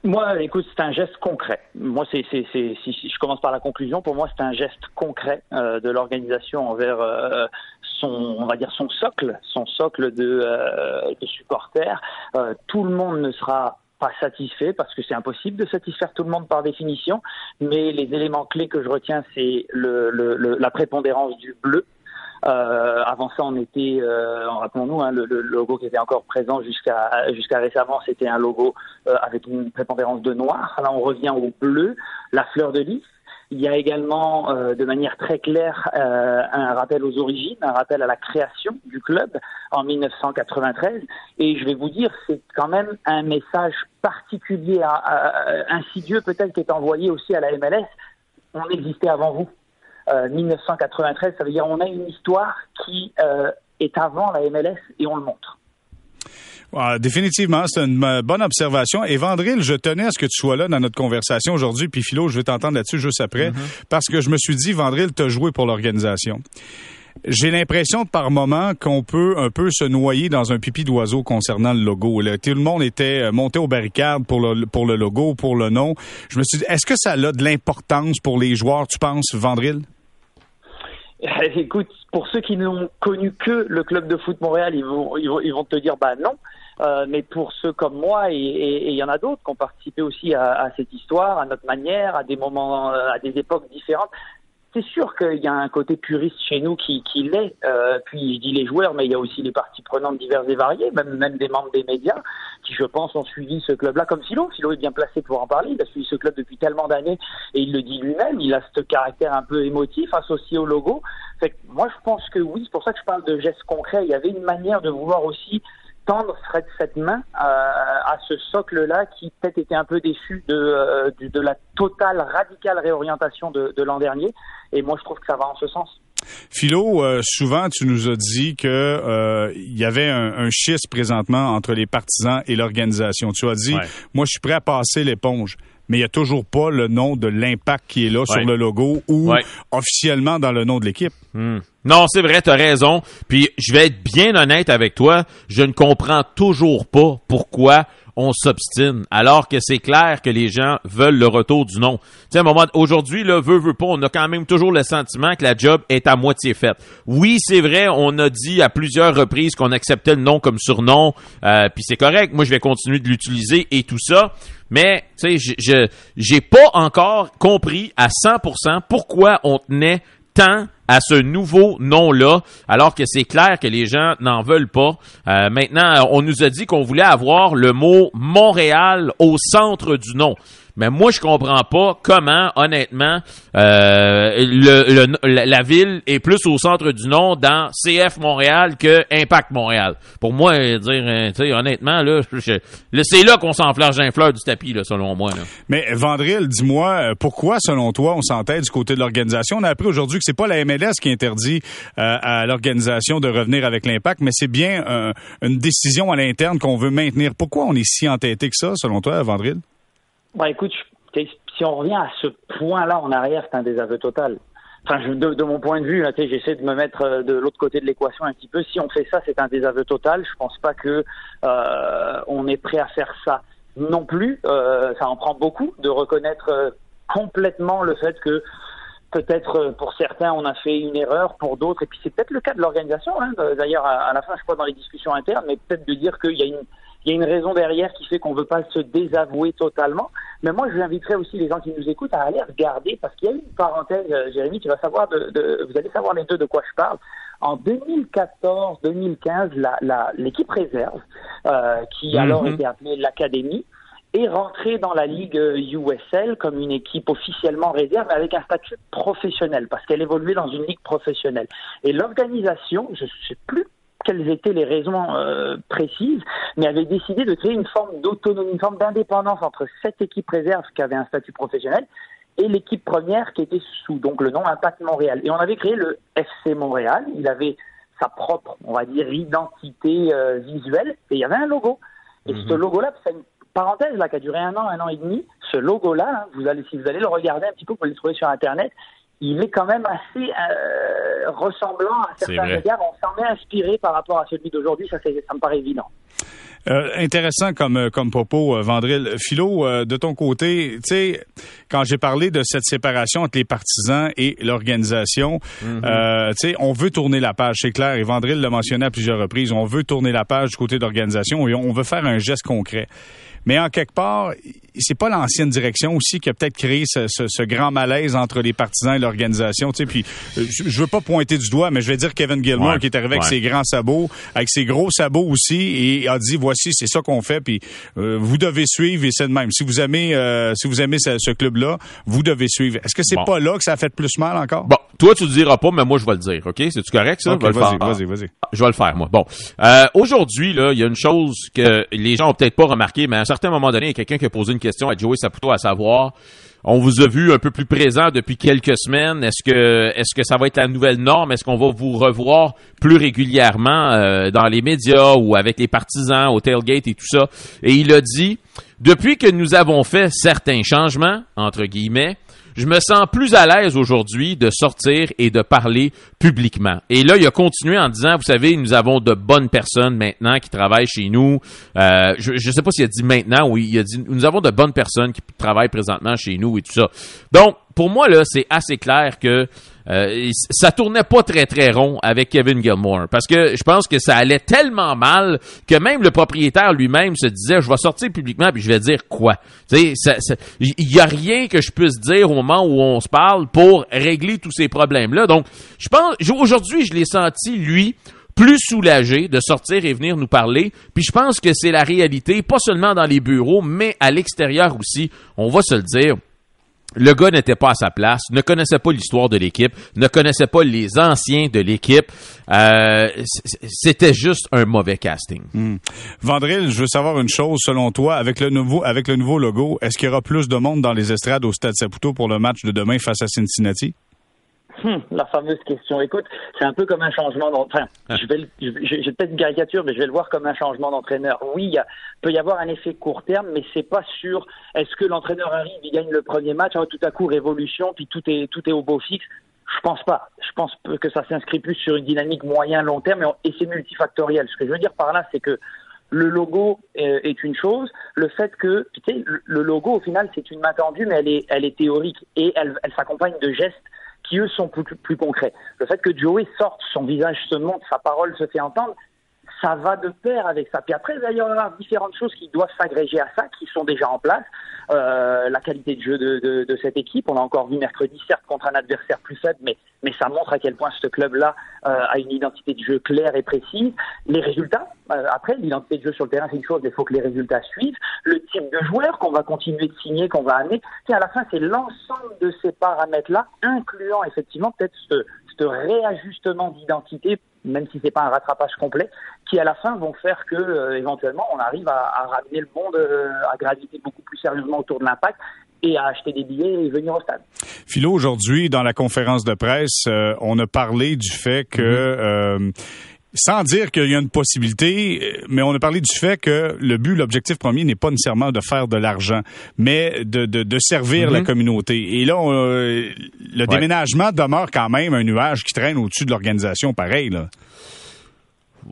Moi, écoute, c'est un geste concret. Moi, c'est, c'est, c'est, si, je commence par la conclusion, pour moi, c'est un geste concret euh, de l'organisation envers euh, son, on va dire son socle, son socle de, euh, de supporters. Euh, tout le monde ne sera pas satisfait parce que c'est impossible de satisfaire tout le monde par définition. Mais les éléments clés que je retiens, c'est le, le, le, la prépondérance du bleu euh, avant ça, on était, euh, rappelons-nous, hein, le, logo qui était encore présent jusqu'à jusqu'à récemment, c'était un logo euh, avec une prépondérance de noir. Là, on revient au bleu, la fleur de lys. Il y a également, euh, de manière très claire, un rappel aux origines, un rappel à la création du club en 1993. Et je vais vous dire, c'est quand même un message particulier, insidieux peut-être, qui est envoyé aussi à la MLS. On existait avant vous. 1993, euh, ça veut dire on a une histoire qui euh, est avant la MLS et on le montre. définitivement, c'est une euh, bonne observation. Et Vandril, je tenais à ce que tu sois là dans notre conversation aujourd'hui. Puis Philo, je vais t'entendre là-dessus juste après. Mm-hmm. Parce que je me suis dit, Vandril, t'as joué pour l'organisation. J'ai l'impression par moment qu'on peut un peu se noyer dans un pipi d'oiseau concernant le logo. Tout le monde était monté aux barricades pour le, pour le logo, pour le nom. Je me suis dit, est-ce que ça a de l'importance pour les joueurs, tu penses, Vandril? Écoute, pour ceux qui n'ont connu que le club de foot Montréal, ils vont, ils vont, te dire bah non. Euh, mais pour ceux comme moi, et il y en a d'autres qui ont participé aussi à, à, cette histoire, à notre manière, à des moments, à des époques différentes, c'est sûr qu'il y a un côté puriste chez nous qui, qui l'est. Euh, puis je dis les joueurs, mais il y a aussi les parties prenantes diverses et variées, même, même des membres des médias qui, je pense, ont suivi ce club-là comme Silo. Silo est bien placé pour en parler. Il a suivi ce club depuis tellement d'années et il le dit lui-même. Il a ce caractère un peu émotif associé au logo. Fait que moi, je pense que oui. C'est pour ça que je parle de gestes concrets. Il y avait une manière de vouloir aussi tendre cette main euh, à ce socle-là qui peut-être était un peu déçu de, euh, de, la totale, radicale réorientation de, de l'an dernier. Et moi, je trouve que ça va en ce sens. Philo, euh, souvent tu nous as dit que euh, il y avait un, un, schisme présentement entre les partisans et l'organisation. Tu as dit, moi je suis prêt à passer l'éponge mais il n'y a toujours pas le nom de l'impact qui est là sur le logo ou officiellement dans le nom de l'équipe. Hmm. Non, c'est vrai, tu as raison. Puis je vais être bien honnête avec toi, je ne comprends toujours pas pourquoi on s'obstine, alors que c'est clair que les gens veulent le retour du nom. Tu sais, aujourd'hui, là, veut, veut pas, on a quand même toujours le sentiment que la job est à moitié faite. Oui, c'est vrai, on a dit à plusieurs reprises qu'on acceptait le nom comme surnom, euh, puis c'est correct. Moi, je vais continuer de l'utiliser et tout ça. Mais, tu sais, je, j'ai pas encore compris à 100% pourquoi on tenait tant à ce nouveau nom-là, alors que c'est clair que les gens n'en veulent pas. Euh, maintenant, on nous a dit qu'on voulait avoir le mot Montréal au centre du nom. Mais moi, je comprends pas comment, honnêtement, euh, le, la ville est plus au centre du nom dans CF Montréal que Impact Montréal. Pour moi, dire, euh, tu sais, honnêtement, là, c'est là qu'on s'enfle un fleur du tapis, là, selon moi. Là. Mais Vandril, dis-moi, euh, pourquoi, selon toi, on s'entête du côté de l'organisation? On a appris aujourd'hui que c'est pas la MLS qui interdit euh, à l'organisation de revenir avec l'Impact, mais c'est bien une décision à l'interne qu'on veut maintenir. Pourquoi on est si entêté que ça, selon toi, Vandril? Bah écoute, si on revient à ce point-là en arrière, c'est un désaveu total. Enfin, je, de, mon point de vue, j'essaie de me mettre euh, de l'autre côté de l'équation un petit peu. Si on fait ça, c'est un désaveu total. Je pense pas que euh, est prêt à faire ça non plus. Euh, ça en prend beaucoup de reconnaître euh, complètement le fait que peut-être euh, pour certains on a fait une erreur, pour d'autres, et puis c'est peut-être le cas de l'organisation. Hein. D'ailleurs, à, la fin, je crois dans les discussions internes, mais peut-être de dire qu'il y a une il y a une raison derrière qui fait qu'on ne veut pas se désavouer totalement. Mais moi, je j'inviterais aussi les gens qui nous écoutent à aller regarder, parce qu'il y a une parenthèse, euh, Jérémy, tu vas savoir de, de, vous allez savoir les deux de quoi je parle. En 2014-2015, l'équipe la, réserve, euh, qui mhm. alors était appelée l'Académie, est rentrée dans la Ligue USL euh, comme une équipe officiellement réserve avec un statut professionnel parce qu'elle évoluait dans une ligue professionnelle. Et l'organisation, je ne sais plus quelles étaient les raisons euh, précises, mais avait décidé de créer une forme d'autonomie, une forme d'indépendance entre cette équipe réserve qui avait un statut professionnel et l'équipe première qui était sous donc le nom Impact Montréal. Et on avait créé le FC Montréal. Il avait sa propre, on va dire, identité euh, visuelle et il y avait un logo. Et mhm. ce logo-là, c'est une parenthèse là qui a duré un an, un an et demi. Ce logo-là, hein, vous allez, si vous allez le regarder un petit peu, vous pouvez le trouver sur Internet il est quand même assez euh, ressemblant à certains regards. On s'en est inspiré par rapport à celui d'aujourd'hui, ça, ça me paraît évident. Euh, intéressant comme euh, comme propos, Vandril. Philo, de ton côté, tu sais, quand j'ai parlé de cette séparation entre les partisans et l'organisation, mhm. tu sais, on veut tourner la page, c'est clair. Et Vandril l'a mentionné à plusieurs reprises. On veut tourner la page du côté de l'organisation et on veut faire un geste concret. Mais en quelque part, c'est pas l'ancienne direction aussi qui a peut-être créé ce, ce, ce, grand malaise entre les partisans et l'organisation. Tu sais, puis euh, je, veux pas pointer du doigt, mais je vais dire Kevin Gilmore qui est arrivé avec ses grands sabots, avec ses gros sabots aussi, et a dit voici c'est ça qu'on fait, puis euh, vous devez suivre et c'est de même. Si vous aimez, euh, si vous aimez ce, club-là, vous devez suivre. Est-ce que c'est pas là que ça a fait plus mal encore? Bon, toi tu le diras pas, mais moi je vais le dire. Ok, c'est tu correct ça? Vas-y, vas-y, vas-y. Je vais le faire moi. Bon, aujourd'hui là, il y a une chose que les gens ont peut-être pas remarqué, mais à un certain moment donné, il y a quelqu'un qui a posé une question à Joey Saputo à savoir on vous a vu un peu plus présent depuis quelques semaines. Est-ce que est-ce que ça va être la nouvelle norme? Est-ce qu'on va vous revoir plus régulièrement euh, dans les médias ou avec les partisans au tailgate et tout ça? Et il a dit depuis que nous avons fait certains changements entre guillemets, je me sens plus à l'aise aujourd'hui de sortir et de parler publiquement. Et là, il a continué en disant, vous savez, nous avons de bonnes personnes maintenant qui travaillent chez nous. Euh, je ne sais pas s'il a dit maintenant ou il a dit, nous avons de bonnes personnes qui travaillent présentement chez nous et tout ça. Donc, pour moi, là, c'est assez clair que euh, ça tournait pas très très rond avec Kevin Gilmore parce que je pense que ça allait tellement mal que même le propriétaire lui-même se disait je vais sortir publiquement puis je vais dire quoi? Il y a rien que je puisse dire au moment où on se parle pour régler tous ces problèmes là. Donc, je pense aujourd'hui je l'ai senti lui plus soulagé de sortir et venir nous parler. Puis je pense que c'est la réalité, pas seulement dans les bureaux, mais à l'extérieur aussi. On va se le dire. Le gars n'était pas à sa place, ne connaissait pas l'histoire de l'équipe, ne connaissait pas les anciens de l'équipe. Euh, c'était juste un mauvais casting. Hmm. Vandril, je veux savoir une chose. Selon toi, avec le nouveau, avec le nouveau logo, est-ce qu'il y aura plus de monde dans les estrades au Stade Saputo pour le match de demain face à Cincinnati? Hmm, la fameuse question. Écoute, c'est un peu comme un changement d'entraîneur. Enfin, je vais, peut-être une caricature, mais je vais le voir comme un changement d'entraîneur. Oui, il peut y avoir un effet court terme, mais c'est pas sûr. Est-ce que l'entraîneur arrive, il gagne le premier match, hein, tout à coup révolution, puis tout est tout est au beau fixe? Je pense pas. Je pense que ça s'inscrit plus sur une dynamique moyen long terme et, c'est multifactoriel. Ce que je veux dire par là, c'est que le logo est une chose, le fait que, tu sais, le logo au final c'est une main tendue, mais elle est, elle est théorique et elle, elle s'accompagne de gestes qui eux sont plus, plus concrets. Le fait que Joey sorte, son visage se montre, sa parole se fait entendre, ça va de pair avec ça. Puis après, il y aura différentes choses qui doivent s'agréger à ça, qui sont déjà en place. Euh, la qualité de jeu de, de, de, cette équipe, on l'a encore vu mercredi, certes contre un adversaire plus faible, mais, mais ça montre à quel point ce club-là euh, a une identité de jeu claire et précise. Les résultats, euh, après, l'identité de jeu sur le terrain, c'est une chose, mais il faut que les résultats suivent. Le type de joueur qu'on va continuer de signer, qu'on va amener. à la fin, c'est l'ensemble de ces paramètres-là, incluant effectivement peut-être ce, ce réajustement d'identité même si c'est pas un rattrapage complet, qui à la fin vont faire que euh, éventuellement on arrive à, ramener le monde euh, à graviter beaucoup plus sérieusement autour de l'impact et à acheter des billets et venir au stade. Philo, aujourd'hui, dans la conférence de presse, euh, on a parlé du fait que mhm sans dire qu'il y a une possibilité, mais on a parlé du fait que le but, l'objectif premier n'est pas nécessairement de faire de l'argent, mais de, de, de servir la mhm. communauté. Et là, le déménagement demeure quand même un nuage qui traîne au-dessus de l'organisation, pareil. Là.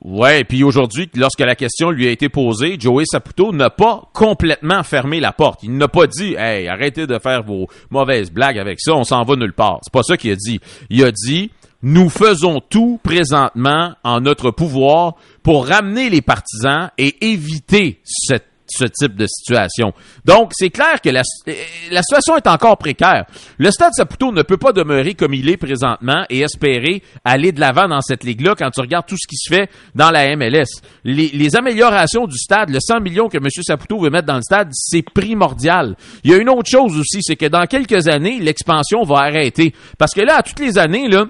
Ouais, puis aujourd'hui, lorsque la question lui a été posée, Joey Saputo n'a pas complètement fermé la porte. Il n'a pas dit "Hey, arrêtez de faire vos mauvaises blagues avec ça, on s'en va nulle part." C'est pas ça qu'il a dit. Il a dit nous faisons tout présentement en notre pouvoir pour ramener les partisans et éviter ce type de situation. Donc, c'est clair que la, situation est encore précaire. Le Stade Saputo ne peut pas demeurer comme il est présentement et espérer aller de l'avant dans cette ligue-là quand tu regardes tout ce qui se fait dans la MLS. Les, les améliorations du stade, le 100 millions que M. Saputo veut mettre dans le stade, c'est primordial. Il y a une autre chose aussi, c'est que dans quelques années, l'expansion va arrêter. Parce que là, à toutes les années, là,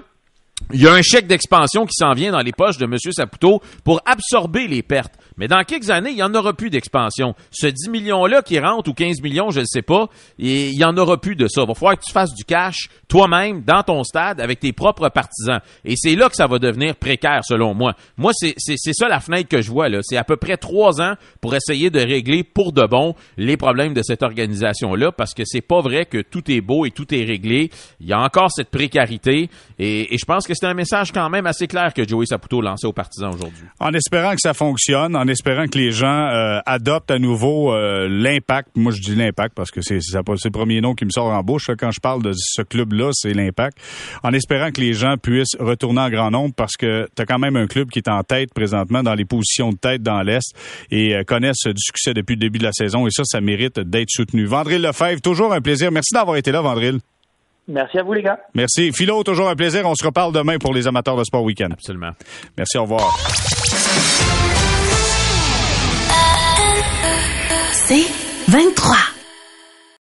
il y a un chèque d'expansion qui s'en vient dans les poches de M. Saputo pour absorber les pertes. Mais dans quelques années, il n'y en aura plus d'expansion. Ce 10 millions-là qui rentre ou 15 millions, je ne sais pas, il n'y en aura plus de ça. Il va falloir que tu fasses du cash toi-même dans ton stade avec tes propres partisans. Et c'est là que ça va devenir précaire, selon moi. Moi, c'est ça la fenêtre que je vois. là. C'est à peu près trois ans pour essayer de régler pour de bon les problèmes de cette organisation-là parce que c'est pas vrai que tout est beau et tout est réglé. Il y a encore cette précarité et, je pense que c'est un message quand même assez clair que Joey Saputo lançait aux partisans aujourd'hui. En espérant que ça fonctionne, en espérant que les gens euh, adoptent à nouveau euh, l'impact. Moi, je dis l'impact parce que c'est le premier nom qui me sort en bouche quand je parle de ce club-là, c'est l'impact. En espérant que les gens puissent retourner en grand nombre parce que tu as quand même un club qui est en tête présentement dans les positions de tête dans l'Est et euh, connaissent du succès depuis le début de la saison et ça, ça mérite d'être soutenu. Vandril Lefebvre, toujours un plaisir. Merci d'avoir été là, Vandril. Merci à vous, les gars. Merci. Philo, toujours un plaisir. On se reparle demain pour les amateurs de sport week-end. Absolument. Merci, au revoir. C'est 23.